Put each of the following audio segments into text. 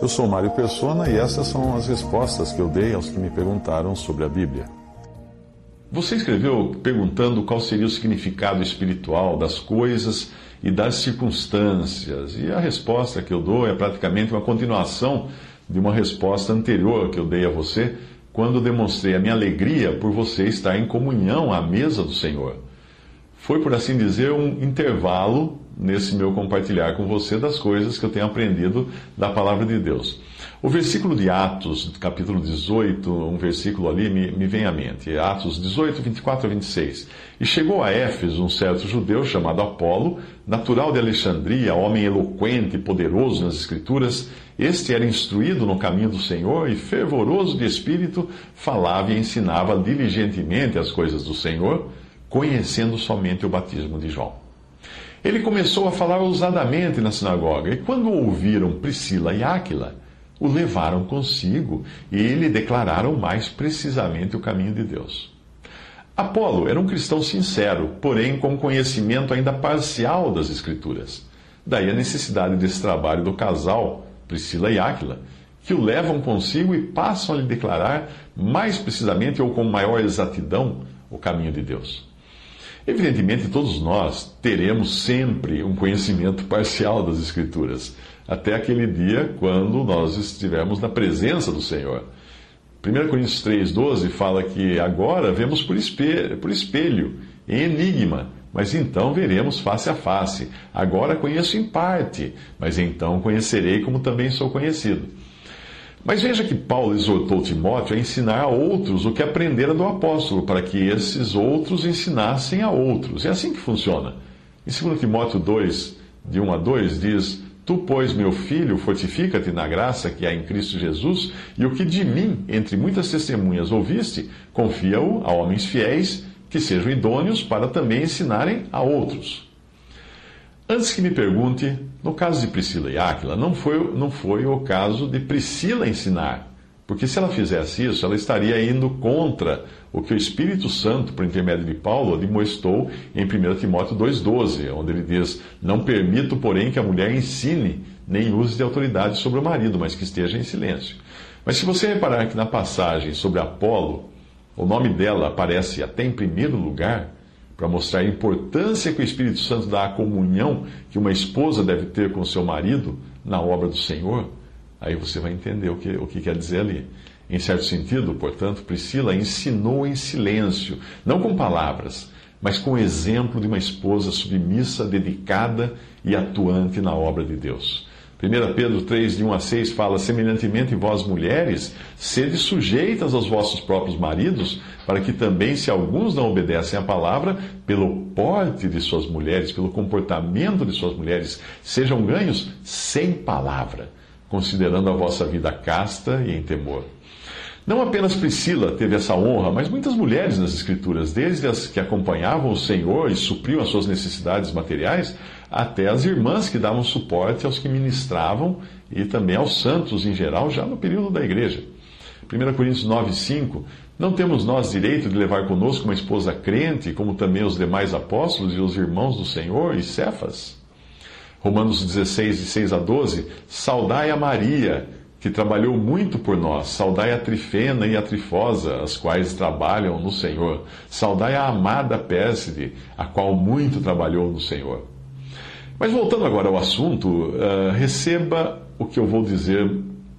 Eu sou Mário Persona e essas são as respostas que eu dei aos que me perguntaram sobre a Bíblia. Você escreveu perguntando qual seria o significado espiritual das coisas e das circunstâncias, e a resposta que eu dou é praticamente uma continuação de uma resposta anterior que eu dei a você quando demonstrei a minha alegria por você estar em comunhão à mesa do Senhor. Foi, por assim dizer, um intervalo nesse meu compartilhar com você das coisas que eu tenho aprendido da palavra de Deus. O versículo de Atos, capítulo 18, um versículo ali me, me vem à mente. Atos 18, 24 a 26. E chegou a Éfeso um certo judeu chamado Apolo, natural de Alexandria, homem eloquente e poderoso nas Escrituras. Este era instruído no caminho do Senhor e, fervoroso de espírito, falava e ensinava diligentemente as coisas do Senhor, conhecendo somente o batismo de João. Ele começou a falar ousadamente na sinagoga, e quando ouviram Priscila e Áquila, o levaram consigo e lhe declararam mais precisamente o caminho de Deus. Apolo era um cristão sincero, porém com conhecimento ainda parcial das Escrituras. Daí a necessidade desse trabalho do casal, Priscila e Áquila, que o levam consigo e passam a lhe declarar mais precisamente ou com maior exatidão o caminho de Deus. Evidentemente, todos nós teremos sempre um conhecimento parcial das Escrituras, até aquele dia quando nós estivermos na presença do Senhor. 1 Coríntios 3,12 fala que agora vemos por espelho, por espelho, em enigma, mas então veremos face a face. Agora conheço em parte, mas então conhecerei como também sou conhecido. Mas veja que Paulo exortou Timóteo a ensinar a outros o que aprendera do apóstolo, para que esses outros ensinassem a outros. É assim que funciona. Em 2 Timóteo 2, de 1 a 2, diz: Tu, pois, meu filho, fortifica-te na graça que há em Cristo Jesus, e o que de mim, entre muitas testemunhas, ouviste, confia-o a homens fiéis, que sejam idôneos para também ensinarem a outros. Antes que me pergunte, no caso de Priscila e Áquila, não foi, não foi o caso de Priscila ensinar. Porque se ela fizesse isso, ela estaria indo contra o que o Espírito Santo, por intermédio de Paulo, demonstrou em 1 Timóteo 2,12, onde ele diz: Não permito, porém, que a mulher ensine, nem use de autoridade sobre o marido, mas que esteja em silêncio. Mas se você reparar que na passagem sobre Apolo, o nome dela aparece até em primeiro lugar, para mostrar a importância que o Espírito Santo dá à comunhão que uma esposa deve ter com seu marido na obra do Senhor, aí você vai entender o que, o que quer dizer ali. Em certo sentido, portanto, Priscila ensinou em silêncio, não com palavras, mas com o exemplo de uma esposa submissa, dedicada e atuante na obra de Deus. 1 Pedro 3, de 1 a 6 fala: Semelhantemente, vós mulheres, sede sujeitas aos vossos próprios maridos, para que também, se alguns não obedecem à palavra, pelo porte de suas mulheres, pelo comportamento de suas mulheres, sejam ganhos sem palavra, considerando a vossa vida casta e em temor. Não apenas Priscila teve essa honra, mas muitas mulheres nas Escrituras, desde as que acompanhavam o Senhor e supriam as suas necessidades materiais, até as irmãs que davam suporte aos que ministravam e também aos santos em geral, já no período da igreja. 1 Coríntios 9,5 Não temos nós direito de levar conosco uma esposa crente, como também os demais apóstolos e os irmãos do Senhor e Cefas? Romanos 16, de 6 a 12 Saudai a Maria que trabalhou muito por nós. Saudai a Trifena e a Trifosa, as quais trabalham no Senhor. Saudai a amada Pérside, a qual muito trabalhou no Senhor. Mas voltando agora ao assunto, uh, receba o que eu vou dizer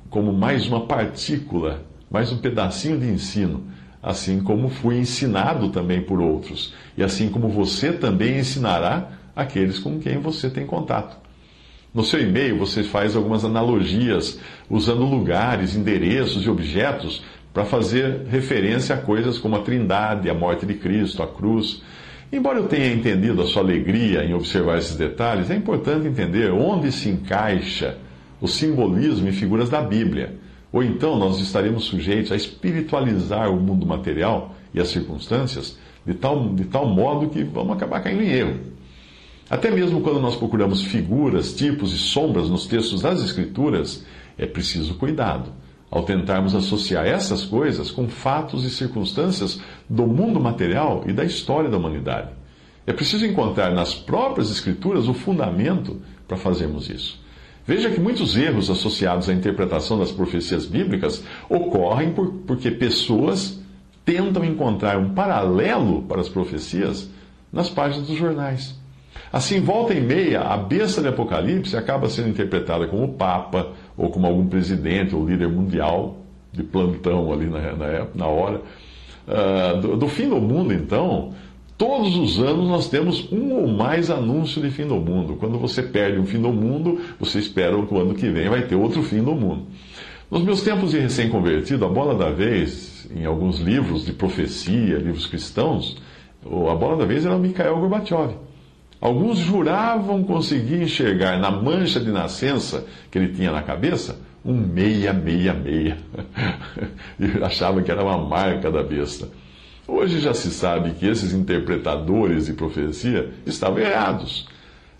como mais uma partícula, mais um pedacinho de ensino, assim como fui ensinado também por outros, e assim como você também ensinará aqueles com quem você tem contato. No seu e-mail, você faz algumas analogias usando lugares, endereços e objetos para fazer referência a coisas como a Trindade, a morte de Cristo, a cruz. Embora eu tenha entendido a sua alegria em observar esses detalhes, é importante entender onde se encaixa o simbolismo e figuras da Bíblia. Ou então nós estaremos sujeitos a espiritualizar o mundo material e as circunstâncias de tal, de tal modo que vamos acabar caindo em erro. Até mesmo quando nós procuramos figuras, tipos e sombras nos textos das Escrituras, é preciso cuidado ao tentarmos associar essas coisas com fatos e circunstâncias do mundo material e da história da humanidade. É preciso encontrar nas próprias Escrituras o fundamento para fazermos isso. Veja que muitos erros associados à interpretação das profecias bíblicas ocorrem por, porque pessoas tentam encontrar um paralelo para as profecias nas páginas dos jornais. Assim, volta e meia, a besta de Apocalipse acaba sendo interpretada como Papa, ou como algum presidente ou líder mundial de plantão ali na, na, na hora. Uh, do, do, fim do mundo, então, todos os anos nós temos um ou mais anúncios de fim do mundo. Quando você perde um fim do mundo, você espera que o ano que vem vai ter outro fim do mundo. Nos meus tempos de recém-convertido, a bola da vez, em alguns livros de profecia, livros cristãos, a bola da vez era o Mikhail Gorbachev. Alguns juravam conseguir enxergar na mancha de nascença que ele tinha na cabeça um meia, meia, meia. e achava que era uma marca da besta. Hoje já se sabe que esses interpretadores de profecia estavam errados.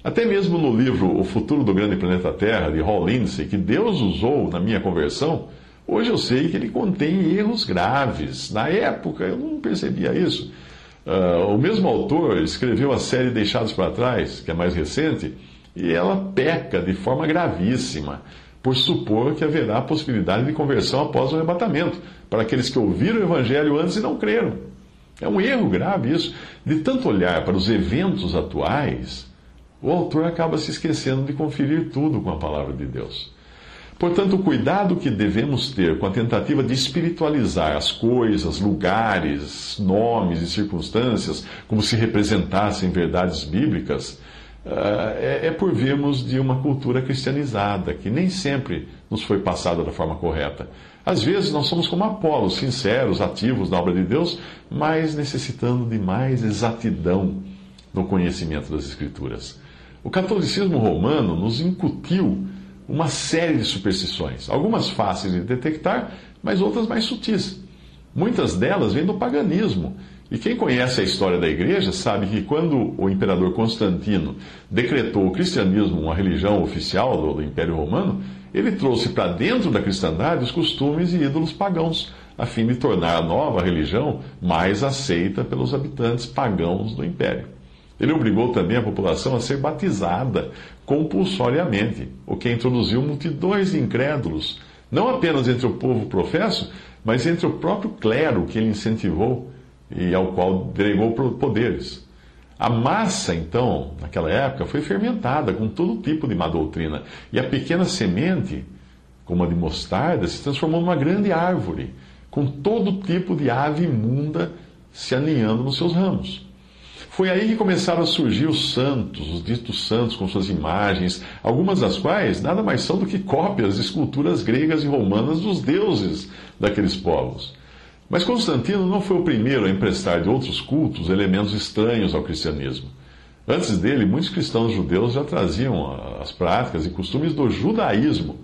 Até mesmo no livro O Futuro do Grande Planeta Terra, de Hall Lindsey, que Deus usou na minha conversão, hoje eu sei que ele contém erros graves. Na época eu não percebia isso. Uh, o mesmo autor escreveu a série Deixados para Trás, que é mais recente, e ela peca de forma gravíssima por supor que haverá possibilidade de conversão após o arrebatamento, para aqueles que ouviram o Evangelho antes e não creram. É um erro grave isso. De tanto olhar para os eventos atuais, o autor acaba se esquecendo de conferir tudo com a palavra de Deus. Portanto, o cuidado que devemos ter com a tentativa de espiritualizar as coisas, lugares, nomes e circunstâncias como se representassem verdades bíblicas, eh, é, é por vermos de uma cultura cristianizada, que nem sempre nos foi passada da forma correta. Às vezes nós somos como Apolo, sinceros, ativos na obra de Deus, mas necessitando de mais exatidão no conhecimento das Escrituras. O catolicismo romano nos incutiu uma série de superstições, algumas fáceis de detectar, mas outras mais sutis. Muitas delas vêm do paganismo. E quem conhece a história da igreja sabe que quando o imperador Constantino decretou o cristianismo uma religião oficial do, do Império Romano, ele trouxe para dentro da cristandade os costumes e ídolos pagãos, a fim de tornar a nova religião mais aceita pelos habitantes pagãos do império. Ele obrigou também a população a ser batizada compulsoriamente, o que introduziu multidões de incrédulos, não apenas entre o povo professo, mas entre o próprio clero que ele incentivou e ao qual delegou poderes. A massa, então, naquela época, foi fermentada com todo tipo de má doutrina, e a pequena semente, como a de mostarda, se transformou numa grande árvore, com todo tipo de ave imunda se aninhando nos seus ramos. Foi aí que começaram a surgir os santos, os ditos santos com suas imagens, algumas das quais nada mais são do que cópias de esculturas gregas e romanas dos deuses daqueles povos. Mas Constantino não foi o primeiro a emprestar de outros cultos elementos estranhos ao cristianismo. Antes dele, muitos cristãos judeus já traziam as práticas e costumes do judaísmo,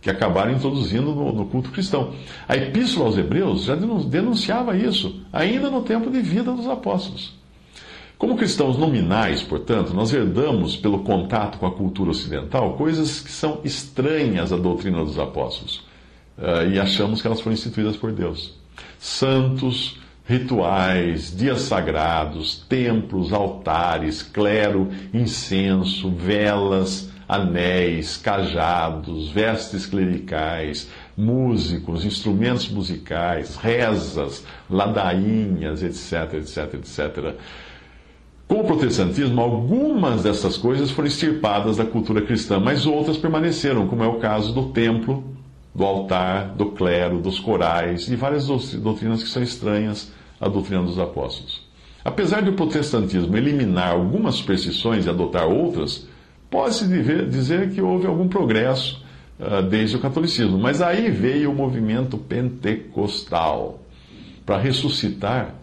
que acabaram introduzindo no, no culto cristão. A Epístola aos Hebreus já denunciava isso, ainda no tempo de vida dos apóstolos. Como cristãos nominais, portanto, nós herdamos, pelo contato com a cultura ocidental, coisas que são estranhas à doutrina dos apóstolos uh, e achamos que elas foram instituídas por Deus. Santos, rituais, dias sagrados, templos, altares, clero, incenso, velas, anéis, cajados, vestes clericais, músicos, instrumentos musicais, rezas, ladainhas, etc, etc, etc com o protestantismo, algumas dessas coisas foram extirpadas da cultura cristã, mas outras permaneceram, como é o caso do templo, do altar, do clero, dos corais e várias doutrinas que são estranhas à doutrina dos apóstolos. Apesar de o protestantismo eliminar algumas superstições e adotar outras, pode-se dizer que houve algum progresso uh, desde o catolicismo, mas aí veio o movimento pentecostal para ressuscitar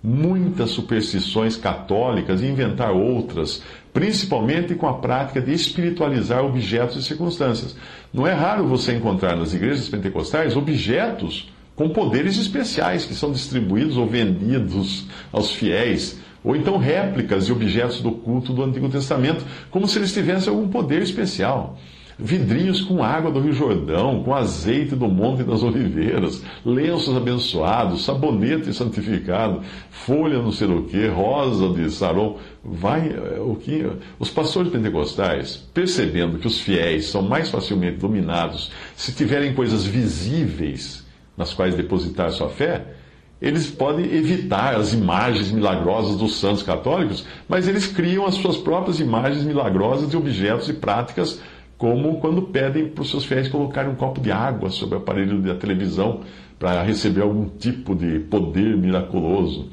muitas superstições católicas e inventar outras, principalmente com a prática de espiritualizar objetos e circunstâncias. Não é raro você encontrar nas igrejas pentecostais objetos com poderes especiais que são distribuídos ou vendidos aos fiéis, ou então réplicas de objetos do culto do Antigo Testamento, como se eles tivessem algum poder especial vidrinhos com água do Rio Jordão, com azeite do Monte das Oliveiras, lenços abençoados, sabonete santificado, folha não sei o que, rosa de Saron. Vai, eh, o que os pastores pentecostais, percebendo que os fiéis são mais facilmente dominados se tiverem coisas visíveis nas quais depositar sua fé, eles podem evitar as imagens milagrosas dos santos católicos, mas eles criam as suas próprias imagens milagrosas de objetos e práticas como quando pedem para os seus fiéis colocarem um copo de água sobre o aparelho da televisão para receber algum tipo de poder miraculoso.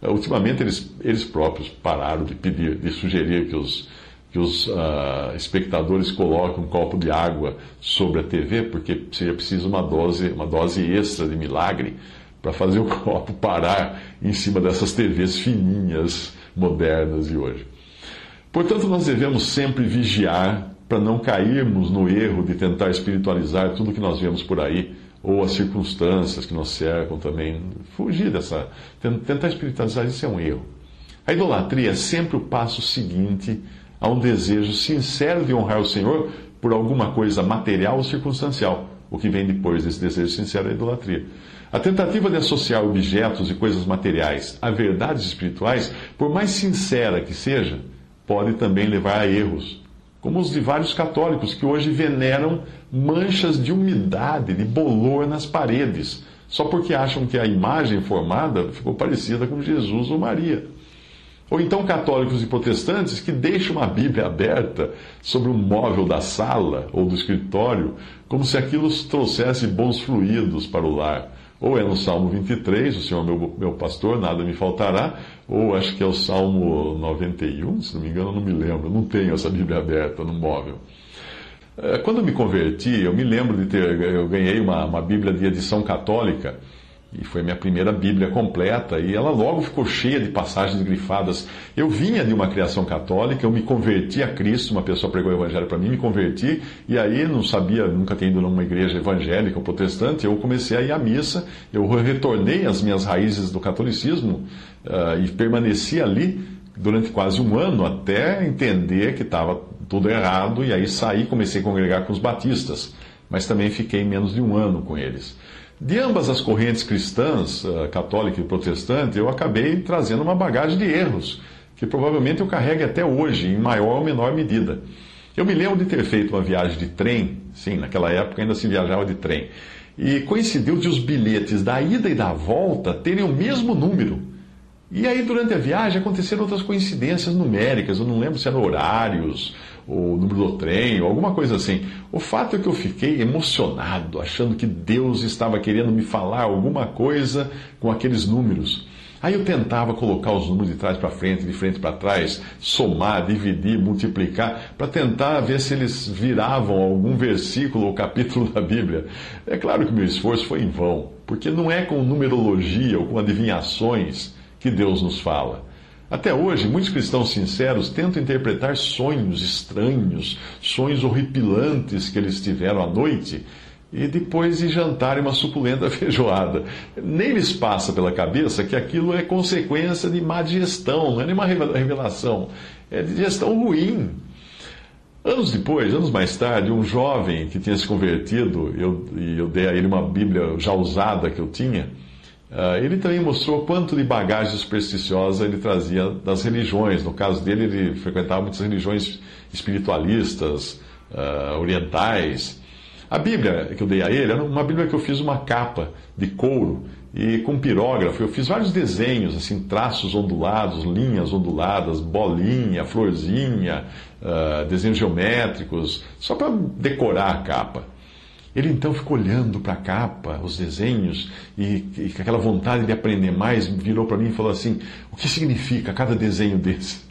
Uh, ultimamente, eles, eles próprios pararam de pedir, de sugerir que os, que os uh, espectadores coloquem um copo de água sobre a TV, porque seria preciso uma dose, uma dose extra de milagre para fazer o copo parar em cima dessas TVs fininhas, modernas de hoje. Portanto, nós devemos sempre vigiar para não cairmos no erro de tentar espiritualizar tudo que nós vemos por aí, ou as circunstâncias que nos cercam também. Fugir dessa. Tentar espiritualizar isso é um erro. A idolatria é sempre o passo seguinte a um desejo sincero de honrar o Senhor por alguma coisa material ou circunstancial. O que vem depois desse desejo sincero é a idolatria. A tentativa de associar objetos e coisas materiais a verdades espirituais, por mais sincera que seja, pode também levar a erros como os de vários católicos que hoje veneram manchas de umidade, de bolor nas paredes, só porque acham que a imagem formada ficou parecida com Jesus ou Maria. Ou então católicos e protestantes que deixam a Bíblia aberta sobre um móvel da sala ou do escritório, como se aquilo trouxesse bons fluidos para o lar. Ou é no Salmo 23, o Senhor meu, meu pastor, nada me faltará, ou acho que é o Salmo 91, se não me engano, não me lembro, não tenho essa Bíblia aberta no móvel. É, quando eu me converti, eu me lembro de ter, eu ganhei uma, uma Bíblia de edição católica, e foi minha primeira Bíblia completa, e ela logo ficou cheia de passagens grifadas. Eu vinha de uma criação católica, eu me converti a Cristo, uma pessoa pregou o Evangelho para mim, me converti, e aí não sabia, nunca tinha ido numa igreja evangélica ou protestante, eu comecei a ir à missa, eu retornei às minhas raízes do catolicismo uh, e permaneci ali durante quase um ano até entender que estava tudo errado, e aí saí comecei a congregar com os batistas, mas também fiquei menos de um ano com eles. De ambas as correntes cristãs, eh, católica e protestante, eu acabei trazendo uma bagagem de erros, que provavelmente eu carrego até hoje, em maior ou menor medida. Eu me lembro de ter feito uma viagem de trem, sim, naquela época ainda se viajava de trem, e coincidiu de os bilhetes da ida e da volta terem o mesmo número. E aí, durante a viagem, aconteceram outras coincidências numéricas, eu não lembro se eram horários o número do trem, ou alguma coisa assim. O fato é que eu fiquei emocionado, achando que Deus estava querendo me falar alguma coisa com aqueles números. Aí eu tentava colocar os números de trás para frente, de frente para trás, somar, dividir, multiplicar, para tentar ver se eles viravam algum versículo ou capítulo da Bíblia. É claro que meu esforço foi em vão, porque não é com numerologia ou com adivinhações que Deus nos fala. Até hoje, muitos cristãos sinceros tentam interpretar sonhos estranhos, sonhos horripilantes que eles tiveram à noite, e depois de jantarem uma suculenta feijoada. Nem lhes passa pela cabeça que aquilo é consequência de má digestão, não é nenhuma revelação, é digestão ruim. Anos depois, anos mais tarde, um jovem que tinha se convertido, eu, e eu dei a ele uma Bíblia já usada que eu tinha, ele também mostrou quanto de bagagem supersticiosa ele trazia das religiões. No caso dele, ele frequentava muitas religiões espiritualistas, uh, orientais. A Bíblia que eu dei a ele era uma Bíblia que eu fiz uma capa de couro e com pirógrafo. Eu fiz vários desenhos, assim, traços ondulados, linhas onduladas, bolinha, florzinha, uh, desenhos geométricos, só para decorar a capa. Ele então ficou olhando para a capa, os desenhos, e, e com aquela vontade de aprender mais, virou para mim e falou assim: O que significa cada desenho desse?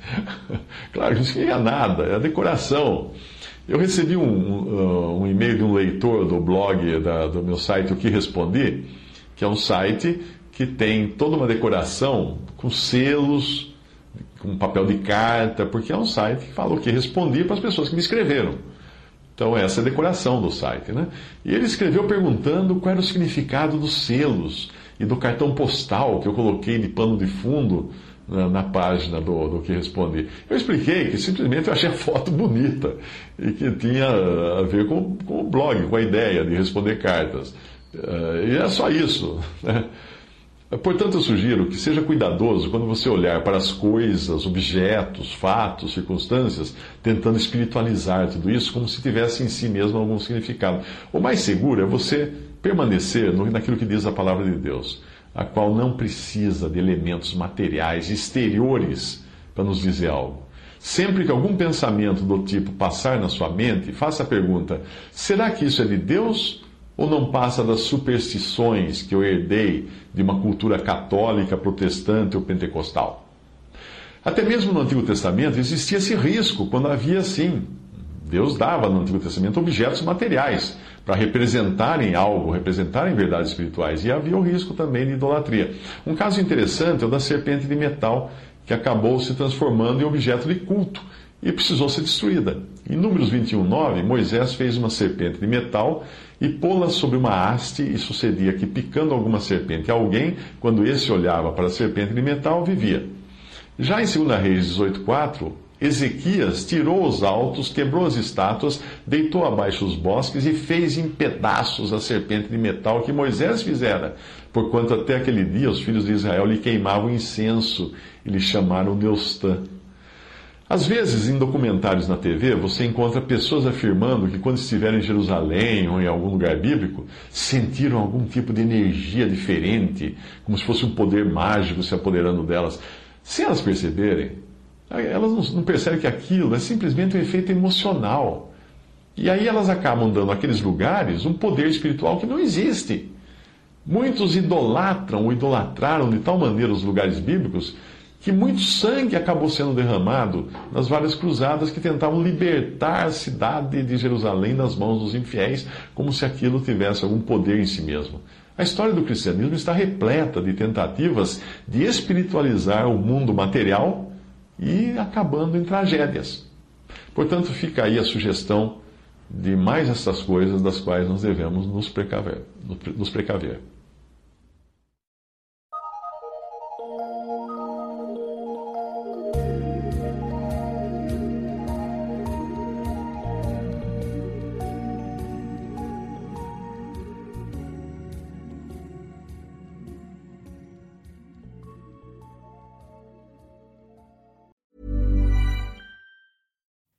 claro, não significa nada, é a decoração. Eu recebi um, um, um e-mail de um leitor do blog da, do meu site O Que Respondi, que é um site que tem toda uma decoração com selos, com papel de carta, porque é um site que falou que respondia para as pessoas que me escreveram. Então, essa é a decoração do site. Né? E ele escreveu perguntando qual era o significado dos selos e do cartão postal que eu coloquei de pano de fundo na, na página do, do que respondi. Eu expliquei que simplesmente eu achei a foto bonita e que tinha a ver com, com o blog, com a ideia de responder cartas. Uh, e é só isso. Né? Portanto, eu sugiro que seja cuidadoso quando você olhar para as coisas, objetos, fatos, circunstâncias, tentando espiritualizar tudo isso como se tivesse em si mesmo algum significado. O mais seguro é você permanecer naquilo que diz a palavra de Deus, a qual não precisa de elementos materiais exteriores para nos dizer algo. Sempre que algum pensamento do tipo passar na sua mente, faça a pergunta: será que isso é de Deus ou não passa das superstições que eu herdei de uma cultura católica, protestante ou pentecostal? Até mesmo no Antigo Testamento existia esse risco quando havia assim. Deus dava no Antigo Testamento objetos materiais para representarem algo, representarem verdades espirituais. E havia o risco também de idolatria. Um caso interessante é o da serpente de metal, que acabou se transformando em objeto de culto e precisou ser destruída. Em Números 21, 9, Moisés fez uma serpente de metal e pô-la sobre uma haste, e sucedia que, picando alguma serpente a alguém, quando esse olhava para a serpente de metal, vivia. Já em 2 Reis 18,4, Ezequias tirou os altos, quebrou as estátuas, deitou abaixo os bosques e fez em pedaços a serpente de metal que Moisés fizera, porquanto até aquele dia os filhos de Israel lhe queimavam incenso e lhe chamaram Deus Tã. Às vezes, em documentários na TV, você encontra pessoas afirmando que quando estiveram em Jerusalém ou em algum lugar bíblico, sentiram algum tipo de energia diferente, como se fosse um poder mágico se apoderando delas. Se elas perceberem, elas não percebem que aquilo é simplesmente um efeito emocional. E aí elas acabam dando àqueles lugares um poder espiritual que não existe. Muitos idolatram ou idolatraram de tal maneira os lugares bíblicos que muito sangue acabou sendo derramado nas várias cruzadas que tentavam libertar a cidade de Jerusalém das mãos dos infiéis, como se aquilo tivesse algum poder em si mesmo. A história do cristianismo está repleta de tentativas de espiritualizar o mundo material e acabando em tragédias. Portanto, fica aí a sugestão de mais essas coisas das quais nós devemos nos precaver. Nos precaver.